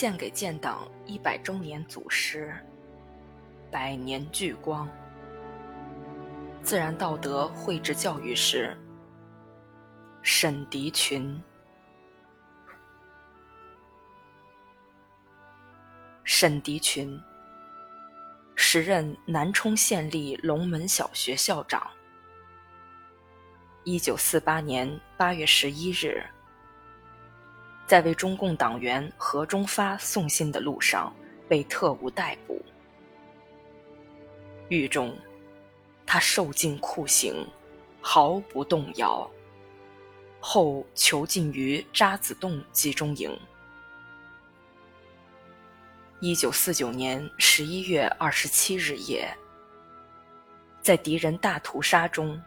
献给建党一百周年祖师，百年聚光。自然道德绘制教育师，沈迪群。沈迪群，时任南充县立龙门小学校长。一九四八年八月十一日，在为中共党员何忠发送信的路上被特务逮捕，狱中他受尽酷刑，毫不动摇。后囚禁于渣滓洞集中营。一九四九年十一月二十七日夜，在敌人大屠杀中，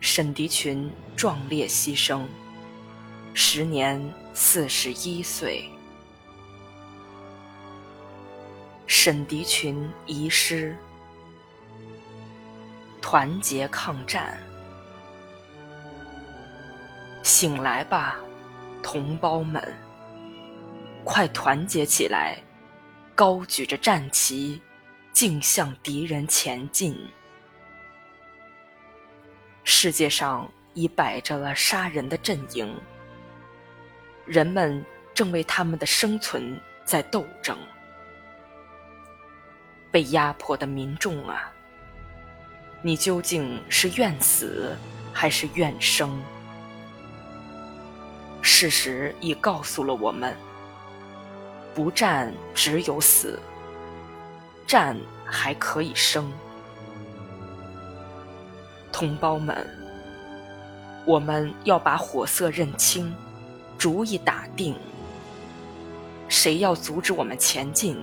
沈迪群壮烈牺牲，时年四十一岁。沈迪群遗诗：团结抗战，醒来吧，同胞们，快团结起来！高举着战旗，径向敌人前进。世界上已摆着了杀人的阵营，人们正为他们的生存在斗争。被压迫的民众啊，你究竟是愿死还是愿生？事实已告诉了我们。不战只有死，战还可以生。同胞们，我们要把火色认清，主意打定。谁要阻止我们前进，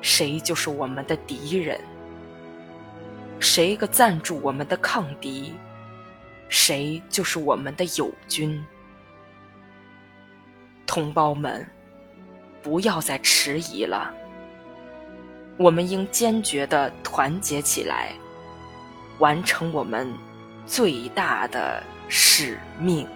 谁就是我们的敌人；谁个赞助我们的抗敌，谁就是我们的友军。同胞们。不要再迟疑了，我们应坚决地团结起来，完成我们最大的使命。